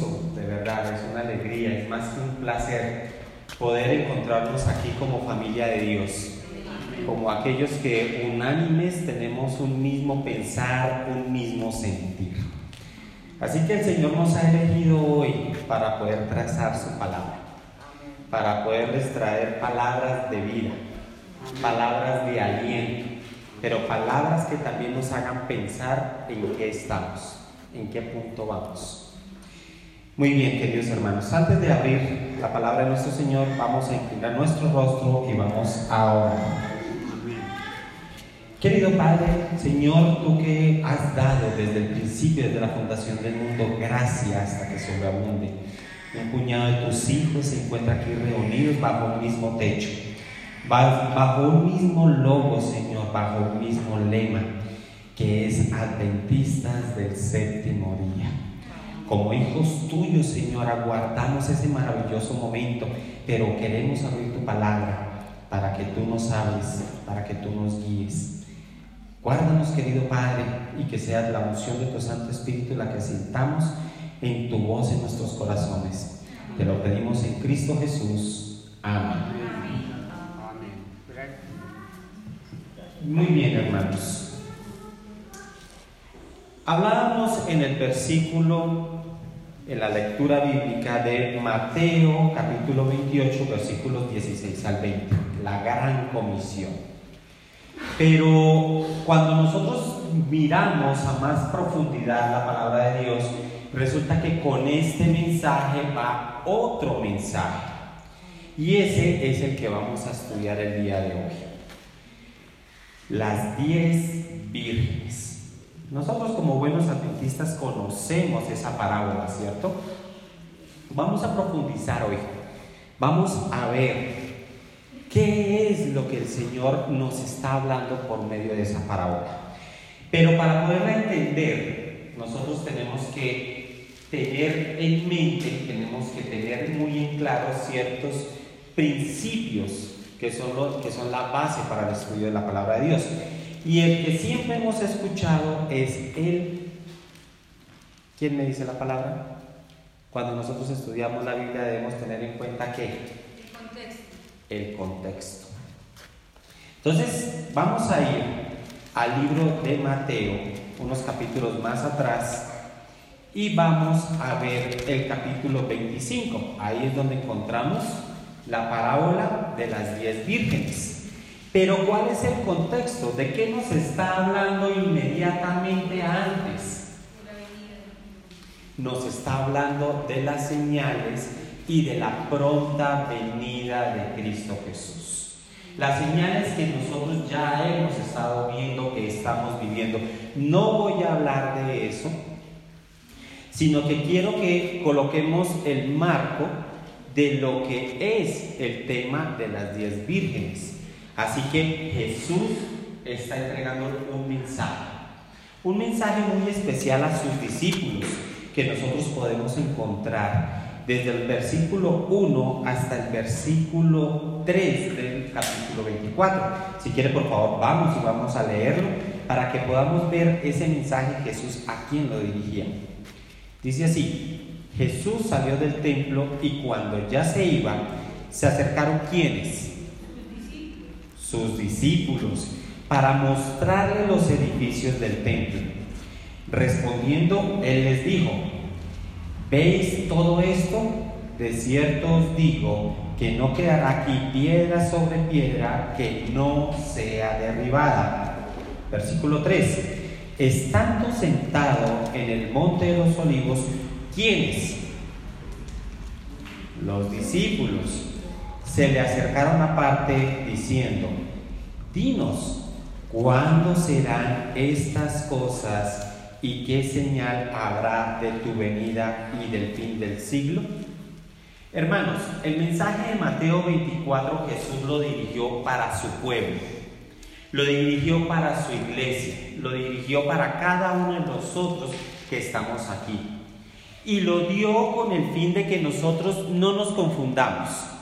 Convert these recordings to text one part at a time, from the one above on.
de verdad, es una alegría, es más que un placer poder encontrarnos aquí como familia de Dios, como aquellos que unánimes tenemos un mismo pensar, un mismo sentir. Así que el Señor nos ha elegido hoy para poder trazar su palabra, para poderles traer palabras de vida, palabras de aliento, pero palabras que también nos hagan pensar en qué estamos, en qué punto vamos. Muy bien, queridos hermanos, antes de abrir la palabra de nuestro Señor, vamos a inclinar nuestro rostro y vamos a orar. Querido Padre, Señor, tú que has dado desde el principio, desde la fundación del mundo, gracias hasta que sobreabunde. Un puñado de tus hijos se encuentra aquí reunidos bajo un mismo techo, bajo un mismo logo, Señor, bajo un mismo lema, que es Adventistas del séptimo día. Como hijos tuyos, Señor, aguardamos ese maravilloso momento, pero queremos abrir tu palabra para que tú nos hables, para que tú nos guíes. Guárdanos, querido Padre, y que sea la unción de tu Santo Espíritu la que sintamos en tu voz en nuestros corazones. Te lo pedimos en Cristo Jesús. Amén. Muy bien, hermanos. Hablábamos en el versículo en la lectura bíblica de Mateo capítulo 28 versículos 16 al 20, la gran comisión. Pero cuando nosotros miramos a más profundidad la palabra de Dios, resulta que con este mensaje va otro mensaje. Y ese es el que vamos a estudiar el día de hoy. Las diez vírgenes. Nosotros como buenos adventistas conocemos esa parábola, ¿cierto? Vamos a profundizar hoy. Vamos a ver qué es lo que el Señor nos está hablando por medio de esa parábola. Pero para poderla entender, nosotros tenemos que tener en mente, tenemos que tener muy en claro ciertos principios que son, que son la base para el estudio de la palabra de Dios. Y el que siempre hemos escuchado es el... ¿Quién me dice la palabra? Cuando nosotros estudiamos la Biblia debemos tener en cuenta que... El contexto. El contexto. Entonces, vamos a ir al libro de Mateo, unos capítulos más atrás, y vamos a ver el capítulo 25. Ahí es donde encontramos la parábola de las diez vírgenes. Pero ¿cuál es el contexto? ¿De qué nos está hablando inmediatamente antes? Nos está hablando de las señales y de la pronta venida de Cristo Jesús. Las señales que nosotros ya hemos estado viendo, que estamos viviendo. No voy a hablar de eso, sino que quiero que coloquemos el marco de lo que es el tema de las diez vírgenes. Así que Jesús está entregando un mensaje, un mensaje muy especial a sus discípulos que nosotros podemos encontrar desde el versículo 1 hasta el versículo 3 del capítulo 24. Si quiere, por favor, vamos y vamos a leerlo para que podamos ver ese mensaje Jesús a quien lo dirigía. Dice así, Jesús salió del templo y cuando ya se iba, se acercaron quienes? Sus discípulos para mostrarle los edificios del templo. Respondiendo, él les dijo, ¿veis todo esto? De cierto os digo que no quedará aquí piedra sobre piedra que no sea derribada. Versículo 3. Estando sentado en el monte de los olivos, ¿quiénes? Los discípulos se le acercaron aparte diciendo, dinos, ¿cuándo serán estas cosas y qué señal habrá de tu venida y del fin del siglo? Hermanos, el mensaje de Mateo 24 Jesús lo dirigió para su pueblo, lo dirigió para su iglesia, lo dirigió para cada uno de nosotros que estamos aquí. Y lo dio con el fin de que nosotros no nos confundamos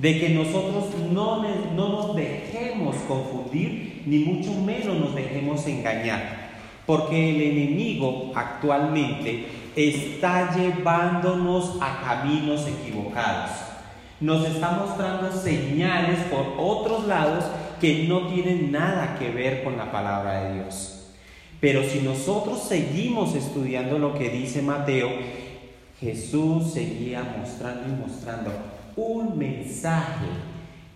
de que nosotros no, no nos dejemos confundir, ni mucho menos nos dejemos engañar, porque el enemigo actualmente está llevándonos a caminos equivocados. Nos está mostrando señales por otros lados que no tienen nada que ver con la palabra de Dios. Pero si nosotros seguimos estudiando lo que dice Mateo, Jesús seguía mostrando y mostrando un mensaje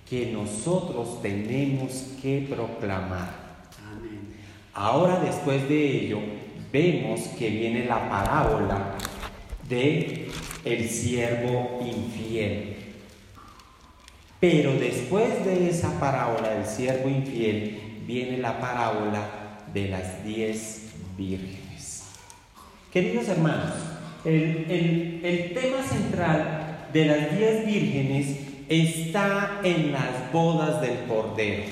que nosotros tenemos que proclamar. Ahora después de ello, vemos que viene la parábola de el siervo infiel. Pero después de esa parábola del siervo infiel, viene la parábola de las diez vírgenes. Queridos hermanos, el, el tema central de las diez vírgenes está en las bodas del Cordero.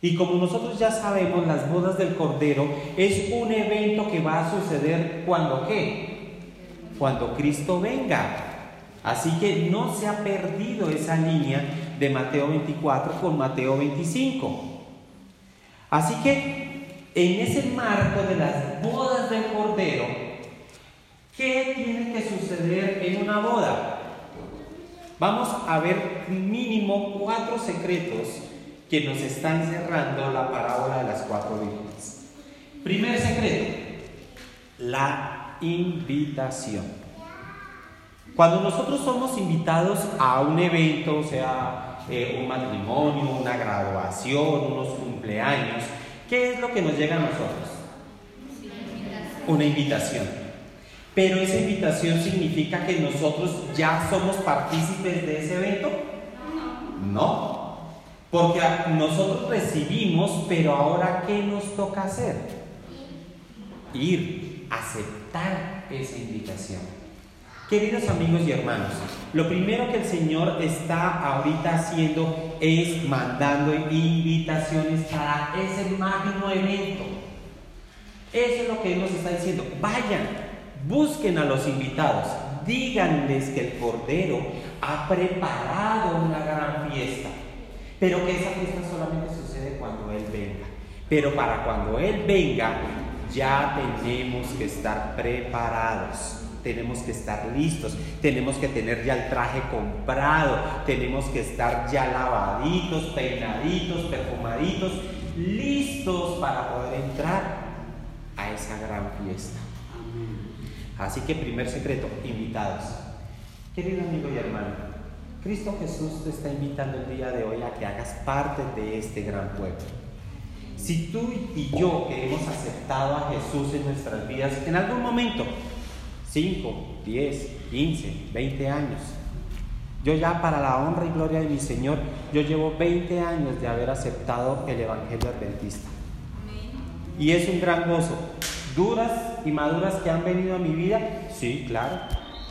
Y como nosotros ya sabemos, las bodas del Cordero es un evento que va a suceder cuando qué? Cuando Cristo venga. Así que no se ha perdido esa línea de Mateo 24 con Mateo 25. Así que en ese marco de las bodas del Cordero, ¿qué tiene que suceder en una boda? Vamos a ver mínimo cuatro secretos que nos está encerrando la parábola de las cuatro vírgenes. Primer secreto, la invitación. Cuando nosotros somos invitados a un evento, sea, eh, un matrimonio, una graduación, unos cumpleaños, ¿qué es lo que nos llega a nosotros? Una invitación. Pero esa invitación significa que nosotros ya somos partícipes de ese evento? No. Porque nosotros recibimos, pero ahora ¿qué nos toca hacer? Ir, aceptar esa invitación. Queridos amigos y hermanos, lo primero que el Señor está ahorita haciendo es mandando invitaciones para ese magno evento. Eso es lo que Él nos está diciendo. Vayan, busquen a los invitados, díganles que el Cordero ha preparado una gran fiesta pero que esa fiesta solamente sucede cuando Él venga. Pero para cuando Él venga, ya tenemos que estar preparados. Tenemos que estar listos, tenemos que tener ya el traje comprado, tenemos que estar ya lavaditos, peinaditos, perfumaditos, listos para poder entrar a esa gran fiesta. Así que primer secreto, invitados. Querido amigo y hermano, Cristo Jesús te está invitando el día de hoy a que hagas parte de este gran pueblo. Si tú y yo que hemos aceptado a Jesús en nuestras vidas, en algún momento, 5, 10, 15, 20 años, yo ya para la honra y gloria de mi Señor, yo llevo 20 años de haber aceptado el Evangelio Adventista. Y es un gran gozo. Duras y maduras que han venido a mi vida, sí, claro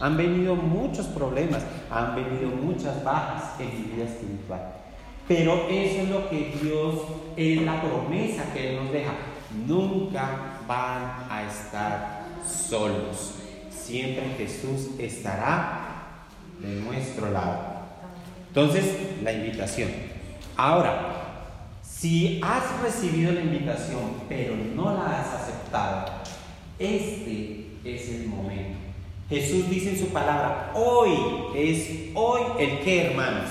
han venido muchos problemas, han venido muchas bajas en mi vida espiritual. Pero eso es lo que Dios, es la promesa que Él nos deja. Nunca van a estar solos. Siempre Jesús estará de nuestro lado. Entonces, la invitación. Ahora, si has recibido la invitación pero no la has este es el momento Jesús dice en su palabra, hoy es hoy el que, hermanos.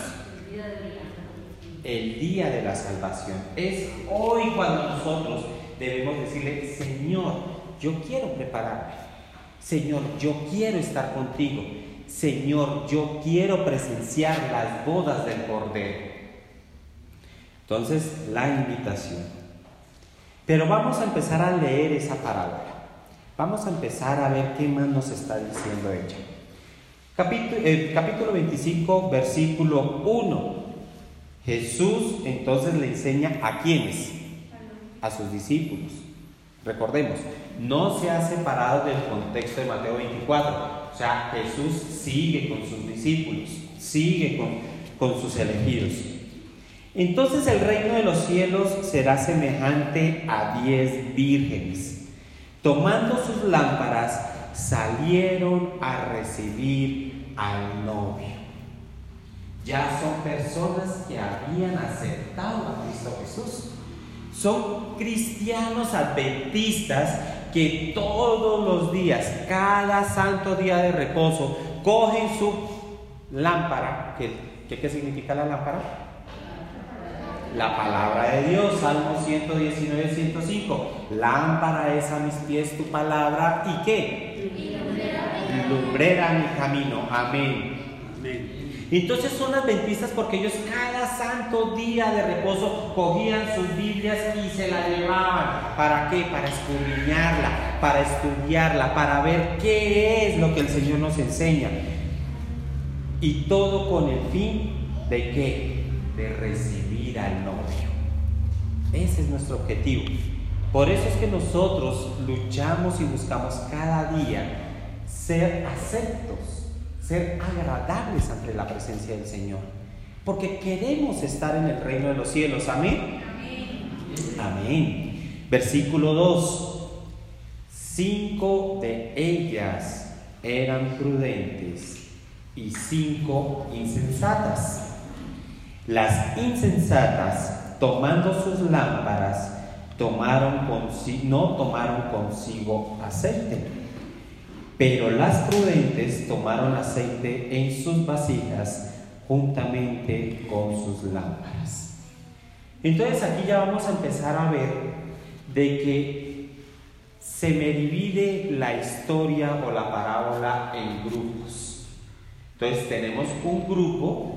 El día de la salvación. Es hoy cuando nosotros debemos decirle, Señor, yo quiero prepararme. Señor, yo quiero estar contigo. Señor, yo quiero presenciar las bodas del Cordero. Entonces, la invitación. Pero vamos a empezar a leer esa palabra. Vamos a empezar a ver qué más nos está diciendo ella. Capítulo, eh, capítulo 25, versículo 1. Jesús entonces le enseña a quiénes? A sus discípulos. Recordemos, no se ha separado del contexto de Mateo 24. O sea, Jesús sigue con sus discípulos, sigue con sus elegidos. Entonces el reino de los cielos será semejante a diez vírgenes Tomando sus lámparas, salieron a recibir al novio. Ya son personas que habían aceptado a Cristo Jesús. Son cristianos adventistas que todos los días, cada santo día de reposo, cogen su lámpara. ¿Qué, qué significa la lámpara? La palabra de Dios, Salmo 119, 105. Lámpara es a mis pies tu palabra y qué? Lumbrera mi camino. Amén. Entonces son adventistas porque ellos cada santo día de reposo cogían sus Biblias y se la llevaban. ¿Para qué? Para escudriñarla, para estudiarla, para ver qué es lo que el Señor nos enseña. Y todo con el fin de qué? De recibir al novio. Ese es nuestro objetivo. Por eso es que nosotros luchamos y buscamos cada día ser aceptos ser agradables ante la presencia del Señor. Porque queremos estar en el reino de los cielos. Amén. Amén. Versículo 2. Cinco de ellas eran prudentes y cinco insensatas. Las insensatas, tomando sus lámparas, tomaron consigo, no tomaron consigo aceite pero las prudentes tomaron aceite en sus vasijas juntamente con sus lámparas. Entonces aquí ya vamos a empezar a ver de que se me divide la historia o la parábola en grupos. Entonces tenemos un grupo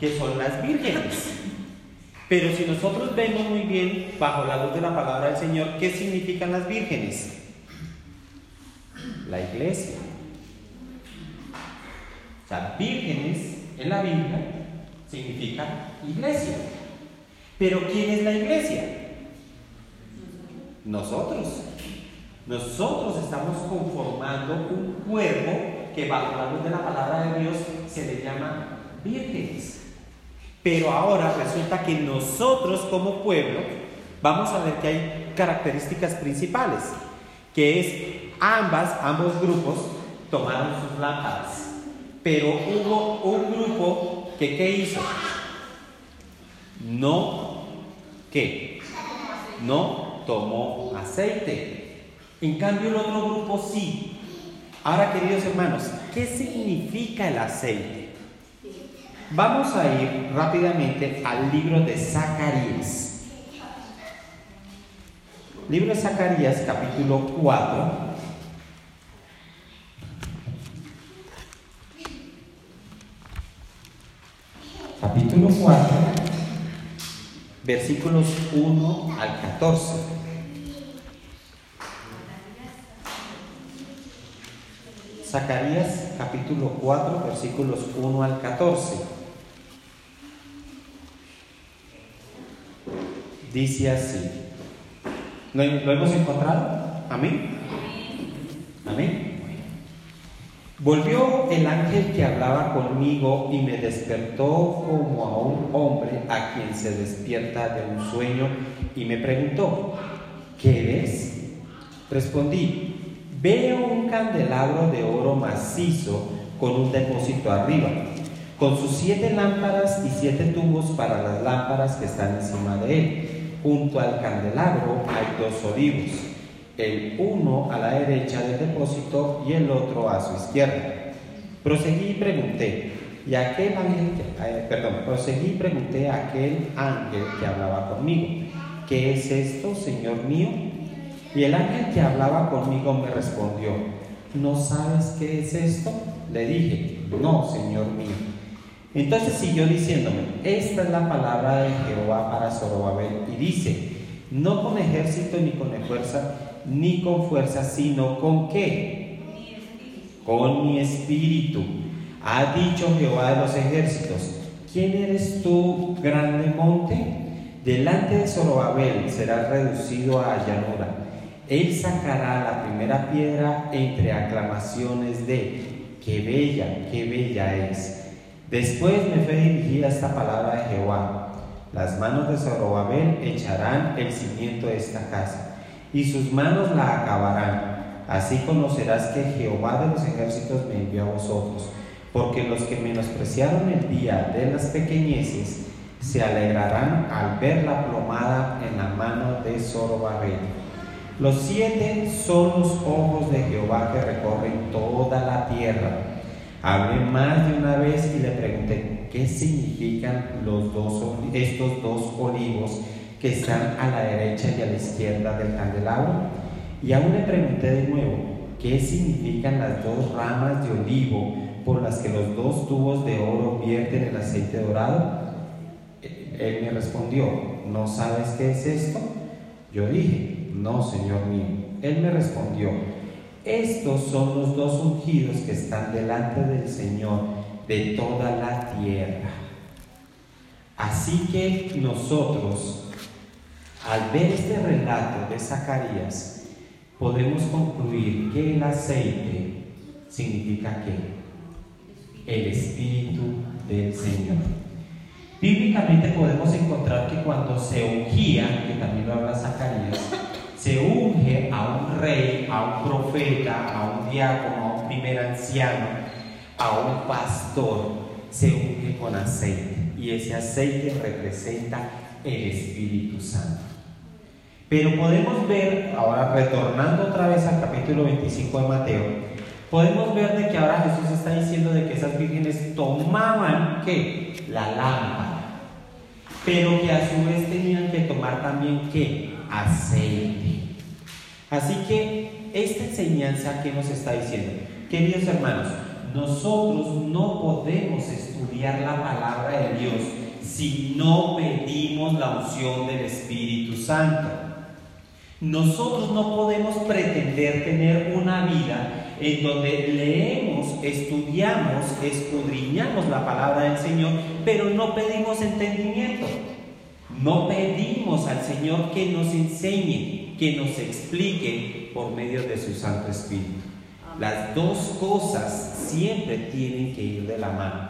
que son las vírgenes. Pero si nosotros vemos muy bien bajo la luz de la palabra del Señor, ¿qué significan las vírgenes? la iglesia. O sea, vírgenes en la Biblia significa iglesia. Pero ¿quién es la iglesia? Nosotros. Nosotros estamos conformando un cuerpo que bajo la luz de la palabra de Dios se le llama vírgenes. Pero ahora resulta que nosotros como pueblo vamos a ver que hay características principales, que es Ambas, ambos grupos tomaron sus lámparas. Pero hubo un grupo que ¿qué hizo? No, ¿qué? No tomó aceite. En cambio el otro grupo sí. Ahora, queridos hermanos, ¿qué significa el aceite? Vamos a ir rápidamente al libro de Zacarías. Libro de Zacarías, capítulo 4. capítulo 4, versículos 1 al 14. Zacarías capítulo 4, versículos 1 al 14. Dice así. ¿Lo, ¿Lo, hemos encontrado? Amén. Amén. Volvió el ángel que hablaba conmigo y me despertó como a un hombre a quien se despierta de un sueño y me preguntó, ¿qué ves? Respondí, veo un candelabro de oro macizo con un depósito arriba, con sus siete lámparas y siete tubos para las lámparas que están encima de él. Junto al candelabro hay dos olivos el uno a la derecha del depósito y el otro a su izquierda. Proseguí y pregunté, y aquel ángel, eh, perdón, proseguí y pregunté a aquel ángel que hablaba conmigo, ¿qué es esto, Señor mío? Y el ángel que hablaba conmigo me respondió, ¿no sabes qué es esto? Le dije, no, Señor mío. Entonces siguió diciéndome, esta es la palabra de Jehová para Zorobabel, y dice, no con ejército ni con fuerza, ni con fuerza, sino con qué? Con mi espíritu. Ha dicho Jehová de los ejércitos, ¿quién eres tú, grande monte? Delante de Zorobabel será reducido a llanura. Él sacará la primera piedra entre aclamaciones de, qué bella, qué bella es. Después me fue dirigida esta palabra de Jehová. Las manos de Zorobabel echarán el cimiento de esta casa y sus manos la acabarán. Así conocerás que Jehová de los ejércitos me envió a vosotros, porque los que menospreciaron el día de las pequeñeces se alegrarán al ver la plomada en la mano de Zorobabel. Los siete son los ojos de Jehová que recorren toda la tierra. Hablé más de una vez y le pregunté, ¿qué significan los dos, estos dos olivos que están a la derecha y a la izquierda del candelabro? Y aún le pregunté de nuevo, ¿qué significan las dos ramas de olivo por las que los dos tubos de oro vierten el aceite dorado? Él me respondió, ¿no sabes qué es esto? Yo dije, no, Señor mío. Él me respondió, estos son los dos ungidos que están delante del Señor de toda la tierra. Así que nosotros, al ver este relato de Zacarías, podemos concluir que el aceite significa que el Espíritu del Señor. Bíblicamente podemos encontrar que cuando se ungía, que también lo habla Zacarías, se unge a un rey, a un profeta, a un diácono, a un primer anciano, a un pastor, se unge con aceite. Y ese aceite representa el Espíritu Santo. Pero podemos ver, ahora retornando otra vez al capítulo 25 de Mateo, podemos ver de que ahora Jesús está diciendo de que esas vírgenes tomaban ¿qué? La lámpara, pero que a su vez tenían que tomar también ¿qué? Aceite. Así que esta enseñanza que nos está diciendo, queridos hermanos, nosotros no podemos estudiar la palabra de Dios si no pedimos la unción del Espíritu Santo. Nosotros no podemos pretender tener una vida en donde leemos, estudiamos, escudriñamos la palabra del Señor, pero no pedimos entendimiento. No pedimos al Señor que nos enseñe, que nos explique por medio de su Santo Espíritu. Las dos cosas siempre tienen que ir de la mano.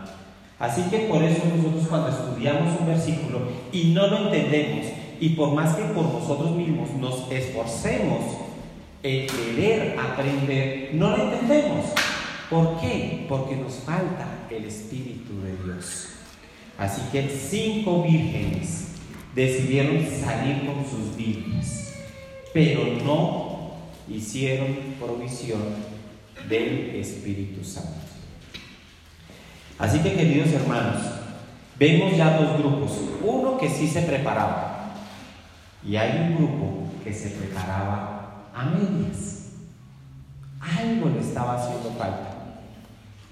Así que por eso nosotros cuando estudiamos un versículo y no lo entendemos, y por más que por nosotros mismos nos esforcemos en querer aprender, no lo entendemos. ¿Por qué? Porque nos falta el Espíritu de Dios. Así que cinco vírgenes decidieron salir con sus Biblias, pero no hicieron provisión del Espíritu Santo. Así que queridos hermanos, vemos ya dos grupos. Uno que sí se preparaba y hay un grupo que se preparaba a medias. Algo le estaba haciendo falta.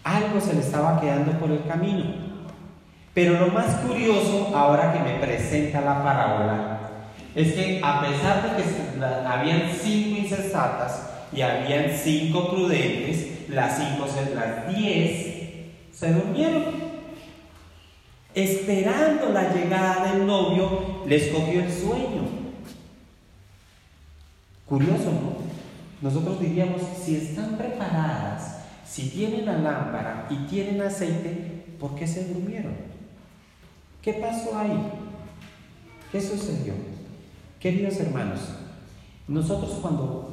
Algo se le estaba quedando por el camino. Pero lo más curioso, ahora que me presenta la parábola, es que a pesar de que habían cinco insensatas y habían cinco prudentes, las cinco, las diez se durmieron. Esperando la llegada del novio, les cogió el sueño. Curioso, ¿no? Nosotros diríamos, si están preparadas, si tienen la lámpara y tienen aceite, ¿por qué se durmieron? ¿Qué pasó ahí? ¿Qué sucedió? Queridos hermanos, nosotros cuando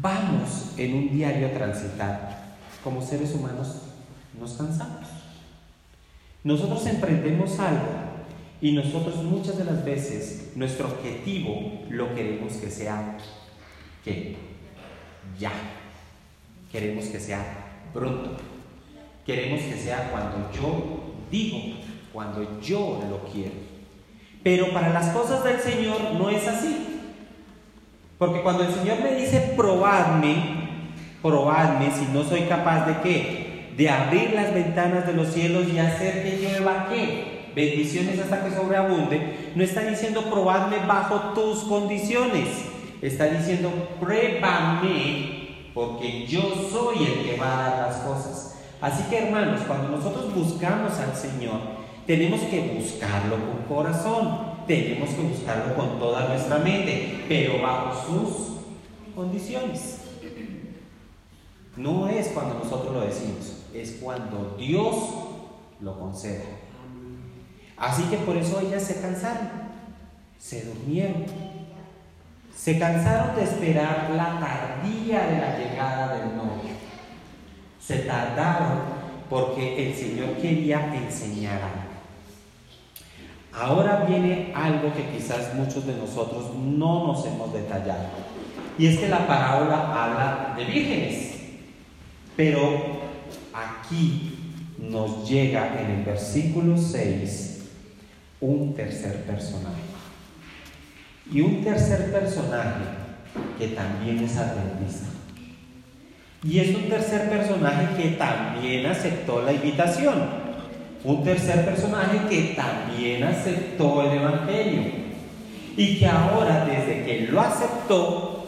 vamos en un diario a transitar, como seres humanos, nos cansamos. Nosotros emprendemos algo y nosotros muchas de las veces nuestro objetivo lo queremos que sea que ya. Queremos que sea pronto. Queremos que sea cuando yo digo cuando yo lo quiero. Pero para las cosas del Señor no es así. Porque cuando el Señor me dice probadme, probadme si no soy capaz de qué? De abrir las ventanas de los cielos y hacer que llueva qué? Bendiciones hasta que sobreabunde. No está diciendo probadme bajo tus condiciones. Está diciendo pruébame porque yo soy el que va a dar las cosas. Así que hermanos, cuando nosotros buscamos al Señor, tenemos que buscarlo con corazón, tenemos que buscarlo con toda nuestra mente, pero bajo sus condiciones. No es cuando nosotros lo decimos, es cuando Dios lo concede. Así que por eso ellas se cansaron, se durmieron, se cansaron de esperar la tardía de la llegada del novio. Se tardaron porque el Señor quería enseñar algo. Ahora viene algo que quizás muchos de nosotros no nos hemos detallado. Y es que la parábola habla de vírgenes. Pero aquí nos llega en el versículo 6 un tercer personaje. Y un tercer personaje que también es adventista. Y es un tercer personaje que también aceptó la invitación. Un tercer personaje que también aceptó el Evangelio. Y que ahora, desde que lo aceptó,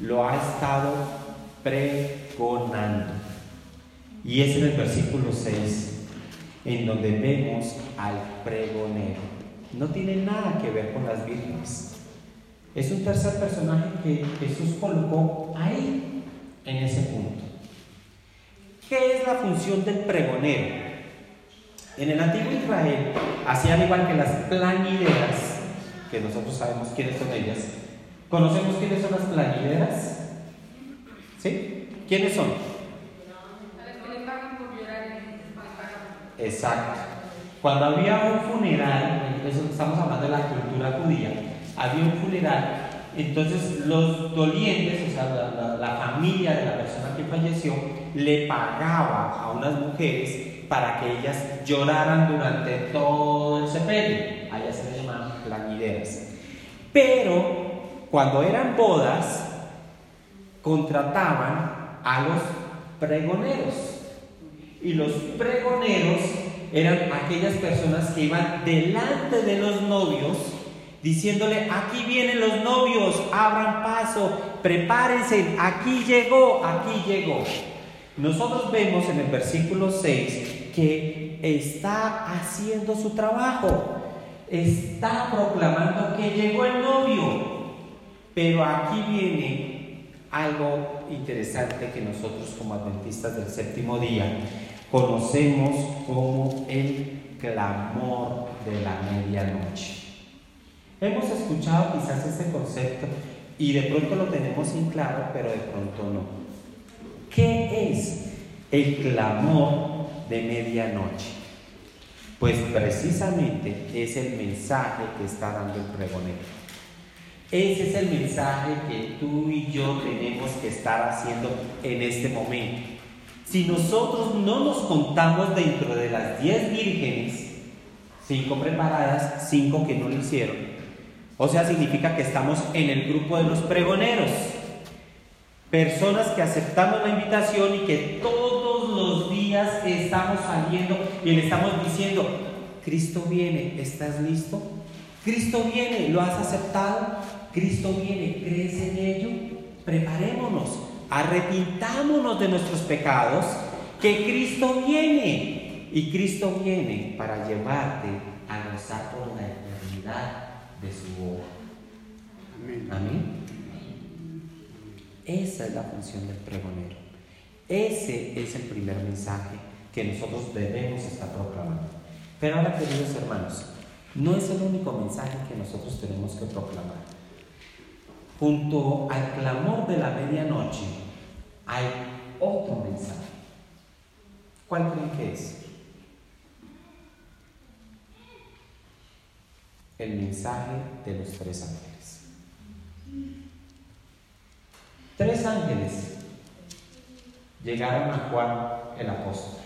lo ha estado pregonando. Y es en el versículo 6, en donde vemos al pregonero. No tiene nada que ver con las vírgenes. Es un tercer personaje que Jesús colocó ahí, en ese punto. ¿Qué es la función del pregonero? En el antiguo Israel hacían igual que las planideras, que nosotros sabemos quiénes son ellas. ¿Conocemos quiénes son las planideras? ¿Sí? ¿Quiénes son? Exacto. Cuando había un funeral, estamos hablando de la cultura judía, había un funeral, entonces los dolientes, o sea, la, familia de la persona que falleció, le pagaba a unas mujeres para que ellas lloraran durante todo el sepelio. Allá se les llamaban planideras. Pero cuando eran bodas, contrataban a los pregoneros. Y los pregoneros eran aquellas personas que iban delante de los novios diciéndole, aquí vienen los novios, abran paso, prepárense, aquí llegó, aquí llegó. Nosotros vemos en el versículo 6 que está haciendo su trabajo, está proclamando que llegó el novio, pero aquí viene algo interesante que nosotros como adventistas del séptimo día conocemos como el clamor de la medianoche. Hemos escuchado quizás este concepto y de pronto lo tenemos en claro, pero de pronto no. ¿Qué es el clamor de medianoche? Pues precisamente es el mensaje que está dando el pregonero. Ese es el mensaje que tú y yo tenemos que estar haciendo en este momento. Si nosotros no nos contamos dentro de las 10 vírgenes, cinco preparadas, cinco que no lo hicieron, o sea, significa que estamos en el grupo de los pregoneros, personas que aceptamos la invitación y que todos los días estamos saliendo y le estamos diciendo, Cristo viene, ¿estás listo? Cristo viene, ¿lo has aceptado? Cristo viene, ¿crees en ello? Preparémonos arrepintámonos de nuestros pecados, que Cristo viene. Y Cristo viene para llevarte a gozar por la eternidad de su obra. Amén. Esa es la función del pregonero. Ese es el primer mensaje que nosotros debemos estar proclamando. Pero ahora, queridos hermanos, no es el único mensaje que nosotros tenemos que proclamar. Junto al clamor de la medianoche hay otro mensaje. ¿Cuál creen que es? El mensaje de los tres ángeles. Tres ángeles llegaron a Juan el apóstol.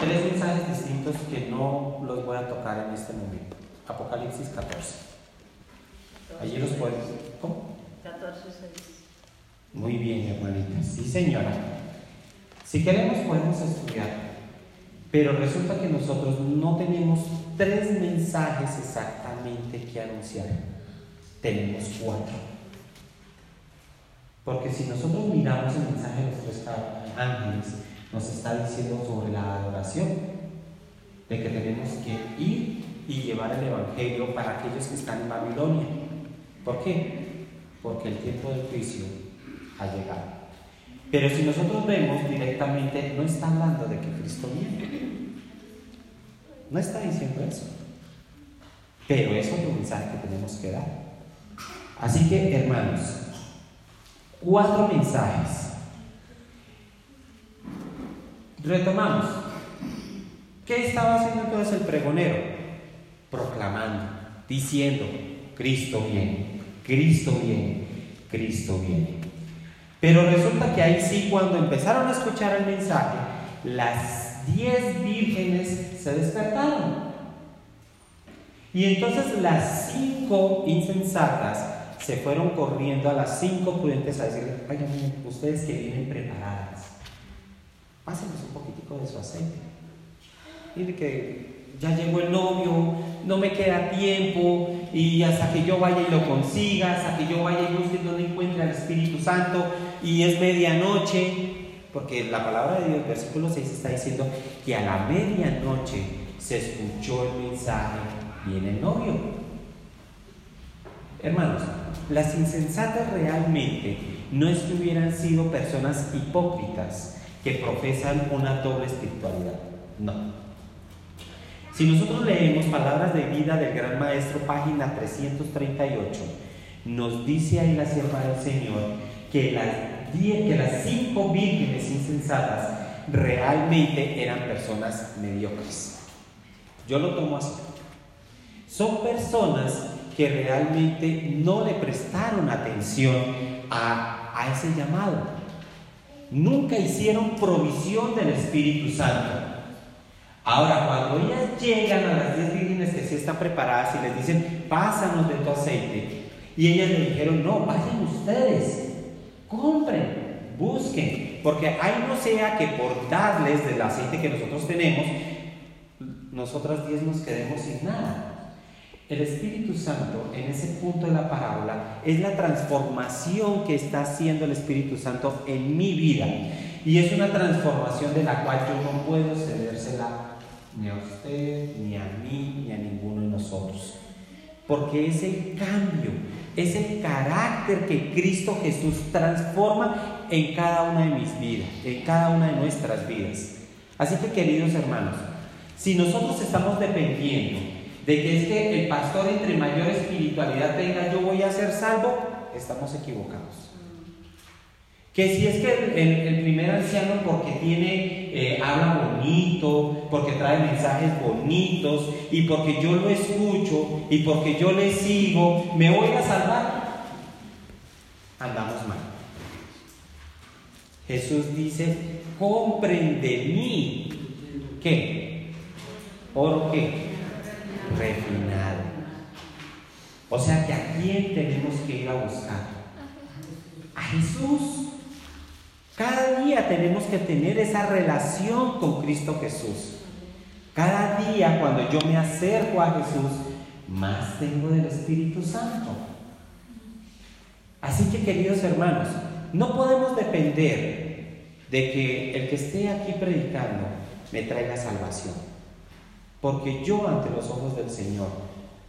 Tres mensajes distintos que no los voy a tocar en este momento. Apocalipsis 14. Allí los pueden. ¿Cómo? 14, 6. Muy bien, hermanita. Sí, señora. Si queremos podemos estudiar. Pero resulta que nosotros no tenemos tres mensajes exactamente que anunciar. Tenemos cuatro. Porque si nosotros miramos el mensaje de los ángeles, nos está diciendo sobre la adoración, de que tenemos que ir y llevar el Evangelio para aquellos que están en Babilonia. ¿Por qué? Porque el tiempo del juicio ha llegado. Pero si nosotros vemos directamente, no está hablando de que Cristo viene. No está diciendo eso. Pero es otro mensaje que tenemos que dar. Así que, hermanos, cuatro mensajes. Retomamos. ¿Qué estaba haciendo entonces el pregonero? Proclamando, diciendo, Cristo viene, Cristo viene. Cristo viene. Pero resulta que ahí sí, cuando empezaron a escuchar el mensaje, las diez vírgenes se despertaron. Y entonces las cinco insensatas se fueron corriendo a las cinco prudentes a decirle, oigan, ustedes que vienen preparadas, pásenos un poquitico de su aceite. Mire que ya llegó el novio, no me queda tiempo, y hasta que yo vaya y lo consiga, hasta que yo vaya y busque donde encuentre al Espíritu Santo, y es medianoche, porque la palabra de Dios, versículo 6 está diciendo que a la medianoche se escuchó el mensaje, viene el novio. Hermanos, las insensatas realmente no es que hubieran sido personas hipócritas que profesan una doble espiritualidad. No. Si nosotros leemos Palabras de Vida del Gran Maestro, página 338, nos dice ahí la sierva del Señor que las, que las cinco vírgenes insensatas realmente eran personas mediocres. Yo lo tomo así. Son personas que realmente no le prestaron atención a, a ese llamado. Nunca hicieron provisión del Espíritu Santo. Ahora, cuando ellas llegan a las diez vírgenes que sí están preparadas y les dicen, pásanos de tu aceite, y ellas le dijeron, no, vayan ustedes, compren, busquen, porque ahí no sea que por darles del aceite que nosotros tenemos, nosotras diez nos quedemos sin nada. El Espíritu Santo, en ese punto de la parábola, es la transformación que está haciendo el Espíritu Santo en mi vida. Y es una transformación de la cual yo no puedo cedérsela ni a usted, ni a mí, ni a ninguno de nosotros. Porque es el cambio, es el carácter que Cristo Jesús transforma en cada una de mis vidas, en cada una de nuestras vidas. Así que queridos hermanos, si nosotros estamos dependiendo de que es que el pastor entre mayor espiritualidad tenga, yo voy a ser salvo, estamos equivocados. Que si es que el, primer anciano porque tiene, eh, habla bonito, porque trae mensajes bonitos, y porque yo lo escucho, y porque yo le sigo, me voy a salvar, andamos mal. Jesús dice, compren de mí, ¿qué? ¿Por qué? refinado. O sea que a quién tenemos que ir a buscar? A Jesús. Cada día tenemos que tener esa relación con Cristo Jesús. Cada día cuando yo me acerco a Jesús, más tengo del Espíritu Santo. Así que queridos hermanos, no podemos depender de que el que esté aquí predicando me traiga salvación. Porque yo ante los ojos del Señor,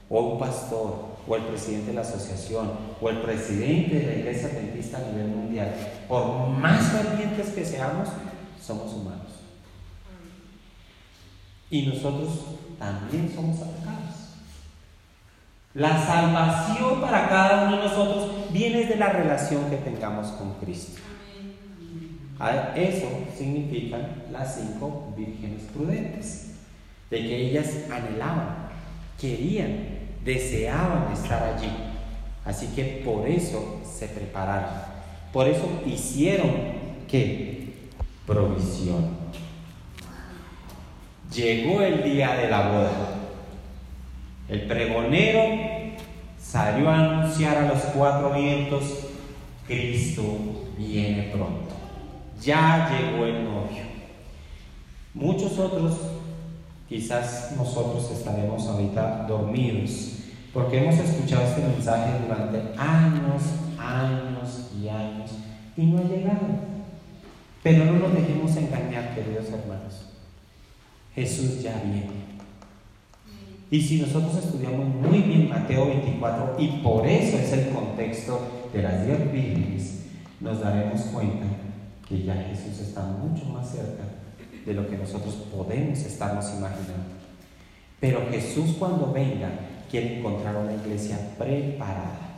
o un pastor, o el presidente de la asociación, o el presidente de la iglesia adventista a nivel mundial, por más valientes que seamos, somos humanos. Y nosotros también somos atacados. La salvación para cada uno de nosotros viene de la relación que tengamos con Cristo. Eso significan las cinco vírgenes prudentes de que ellas anhelaban, querían, deseaban estar allí. Así que por eso se prepararon, por eso hicieron que provisión. Llegó el día de la boda. El pregonero salió a anunciar a los cuatro vientos, Cristo viene pronto. Ya llegó el novio. Muchos otros quizás nosotros estaremos ahorita dormidos, porque hemos escuchado este mensaje durante años, años y años y no ha llegado. Pero no nos dejemos engañar, queridos hermanos. Jesús ya viene. Y si nosotros estudiamos muy bien Mateo 24, y por eso es el contexto de las diez vírgenes, nos daremos cuenta que ya Jesús está mucho más cerca de lo que nosotros podemos estarnos imaginando. Pero Jesús cuando venga quiere encontrar una iglesia preparada.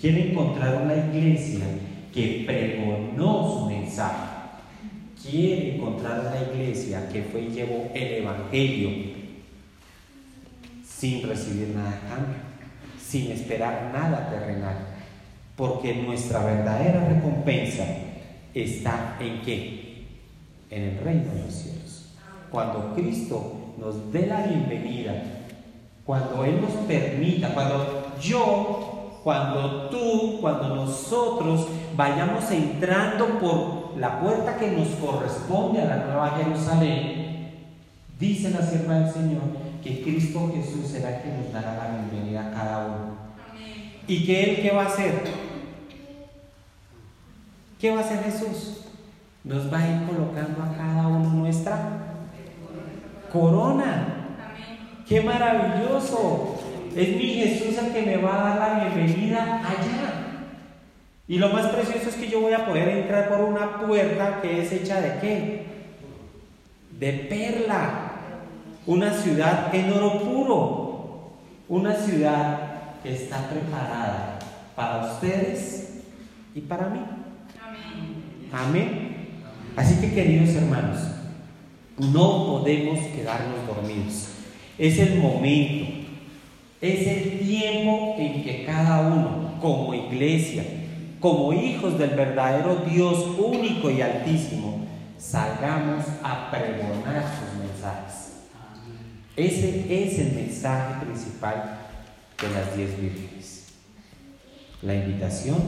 Quiere encontrar una iglesia que pregonó su mensaje. Quiere encontrar una iglesia que fue y llevó el Evangelio sin recibir nada a cambio, sin esperar nada terrenal. Porque nuestra verdadera recompensa está en qué? En el reino de los cielos. Cuando Cristo nos dé la bienvenida, cuando Él nos permita, cuando yo, cuando tú, cuando nosotros vayamos entrando por la puerta que nos corresponde a la Nueva Jerusalén, dice la sierva del Señor que Cristo Jesús será quien nos dará la bienvenida a cada uno. ¿Y que Él qué va a hacer? ¿Qué va a hacer Jesús? Nos va a ir colocando a cada uno nuestra corona. ¡Qué maravilloso! Es mi Jesús el que me va a dar la bienvenida allá. Y lo más precioso es que yo voy a poder entrar por una puerta que es hecha de qué? De perla. Una ciudad en oro puro. Una ciudad que está preparada para ustedes y para mí. Amén. Así que queridos hermanos, no podemos quedarnos dormidos. Es el momento, es el tiempo en que cada uno, como iglesia, como hijos del verdadero Dios único y altísimo, salgamos a pregonar sus mensajes. Ese es el mensaje principal de las diez vírgenes. La invitación,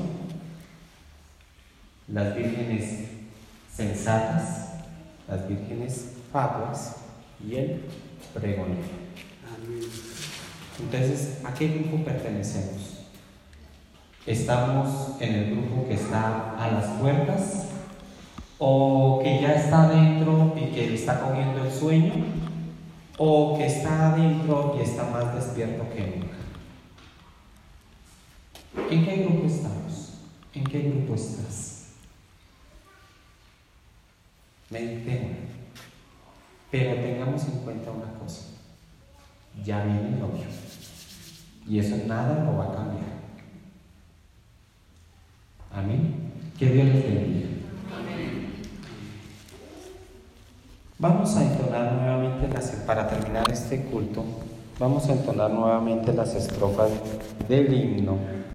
las vírgenes sensatas, las vírgenes fatuas y el pregón. Entonces, ¿a qué grupo pertenecemos? ¿Estamos en el grupo que está a las puertas? ¿O que ya está adentro y que está cogiendo el sueño? ¿O que está adentro y está más despierto que nunca? ¿En qué grupo estamos? ¿En qué grupo estás? Meditemos. Pero tengamos en cuenta una cosa. Ya viene el novio. Y eso nada lo va a cambiar. Amén. Que Dios les bendiga. Vamos a entonar nuevamente las, para terminar este culto, vamos a entonar nuevamente las estrofas del himno.